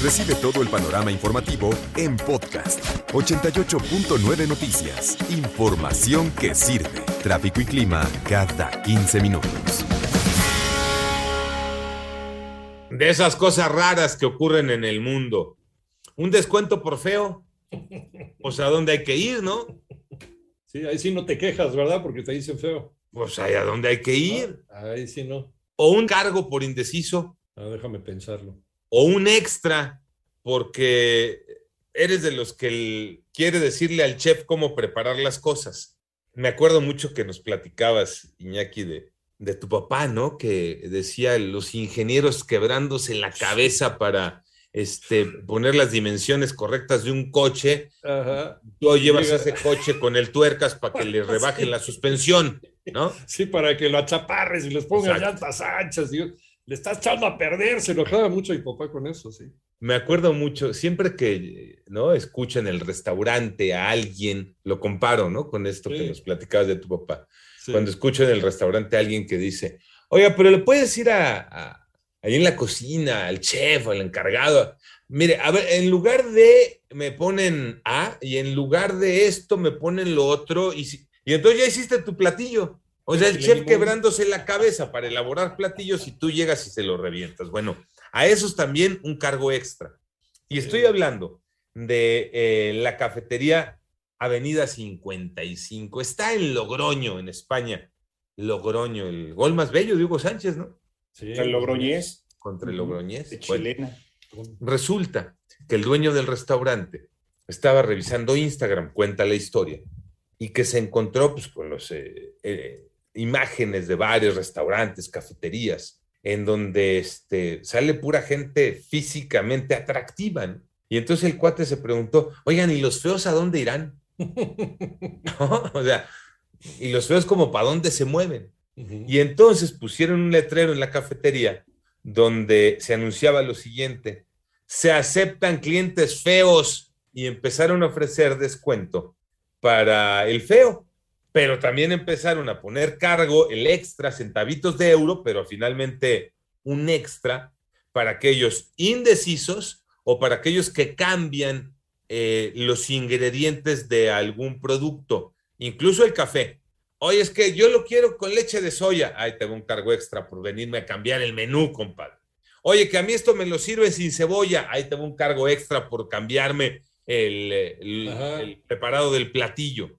Recibe todo el panorama informativo en podcast 88.9 Noticias. Información que sirve. Tráfico y clima cada 15 minutos. De esas cosas raras que ocurren en el mundo. Un descuento por feo. O sea, ¿dónde hay que ir, no? Sí, ahí sí no te quejas, ¿verdad? Porque te dicen feo. Pues ahí a dónde hay que ir. Ahí sí no. O un cargo por indeciso. Ah, déjame pensarlo. O un extra porque eres de los que quiere decirle al chef cómo preparar las cosas. Me acuerdo mucho que nos platicabas, Iñaki, de, de tu papá, ¿no? Que decía los ingenieros quebrándose la cabeza para este, poner las dimensiones correctas de un coche. Ajá. Tú llevas Llega- ese coche con el tuercas para que le rebajen la suspensión, ¿no? Sí, para que lo achaparres y les pongas llantas anchas. y- le estás echando a perder. Se enojaba mucho mi papá con eso, sí. Me acuerdo mucho, siempre que no escucho en el restaurante a alguien, lo comparo, ¿no? Con esto que nos platicabas de tu papá. Sí. Cuando escucho en el restaurante a alguien que dice, oiga, pero le puedes ir a, a- ahí en la cocina, al chef, al encargado. Mire, a ver, en lugar de me ponen A y en lugar de esto me ponen lo otro y, si- y entonces ya hiciste tu platillo. O sea, el chef limón. quebrándose la cabeza para elaborar platillos y tú llegas y se lo revientas. Bueno, a esos también un cargo extra. Y estoy hablando de eh, la cafetería Avenida 55. Está en Logroño, en España. Logroño, el gol más bello de Hugo Sánchez, ¿no? Sí. El Logroñés Contra el Logroñés. de Bueno, chilena. resulta que el dueño del restaurante estaba revisando Instagram, cuenta la historia, y que se encontró pues, con las imágenes de varios restaurantes, cafeterías, en donde este, sale pura gente físicamente atractiva. ¿no? Y entonces el cuate se preguntó, oigan, ¿y los feos a dónde irán? ¿No? O sea, ¿y los feos como para dónde se mueven? Y entonces pusieron un letrero en la cafetería donde se anunciaba lo siguiente, se aceptan clientes feos y empezaron a ofrecer descuento para el feo, pero también empezaron a poner cargo el extra, centavitos de euro, pero finalmente un extra para aquellos indecisos o para aquellos que cambian eh, los ingredientes de algún producto, incluso el café. Oye, es que yo lo quiero con leche de soya. Ahí tengo un cargo extra por venirme a cambiar el menú, compadre. Oye, que a mí esto me lo sirve sin cebolla. Ahí tengo un cargo extra por cambiarme el, el preparado del platillo.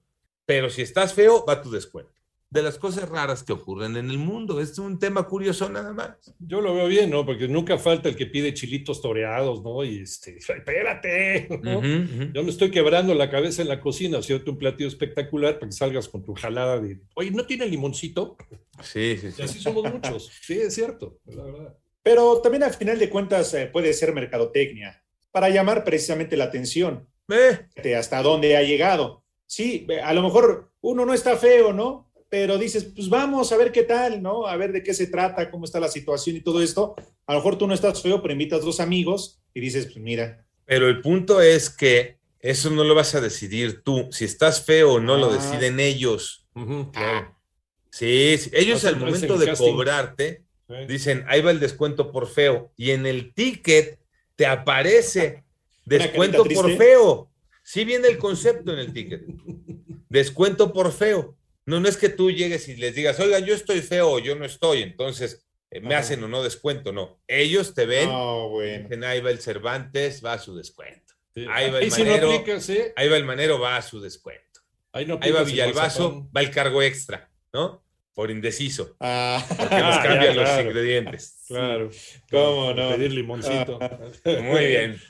Pero si estás feo, va tu descuento. De las cosas raras que ocurren en el mundo. Es un tema curioso nada más. Yo lo veo bien, ¿no? Porque nunca falta el que pide chilitos toreados, ¿no? Y este, espérate, ¿no? Ujú, ujú. Yo me estoy quebrando la cabeza en la cocina, haciendo un platillo espectacular para que salgas con tu jalada de, oye, ¿no tiene limoncito? Sí, sí, Y sí. así somos muchos. Sí, es cierto, la verdad. Pero también al final de cuentas eh, puede ser mercadotecnia para llamar precisamente la atención Eh, hasta dónde ha llegado. Sí, a lo mejor uno no está feo, ¿no? Pero dices, pues vamos a ver qué tal, ¿no? A ver de qué se trata, cómo está la situación y todo esto. A lo mejor tú no estás feo, pero invitas dos amigos y dices, pues mira, Pero el punto es que eso no lo vas a decidir tú. Si estás feo o no, lo Ah. deciden ellos. Claro. Sí, sí. ellos al momento en de casting. cobrarte Sí. dicen, ahí va el descuento por feo. Y en el ticket te aparece descuento por triste. feo. Sí viene el concepto en el ticket. Descuento por feo. No, no es que tú llegues y les digas, oigan, yo estoy feo o yo no estoy, entonces eh, me Ajá. hacen o no descuento. No, ellos te ven, no, bueno. dicen, ahí va el Cervantes, va a su descuento. Sí. Ahí va el Ahí no manero. aplica, sí. Ahí va el manero, va a su descuento. Ahí, no Ahí va Villalbazo, va el cargo extra, ¿no? Por indeciso, Ah, que nos Ah, cambian los ingredientes. Claro. ¿Cómo no? Pedir limoncito. Muy bien.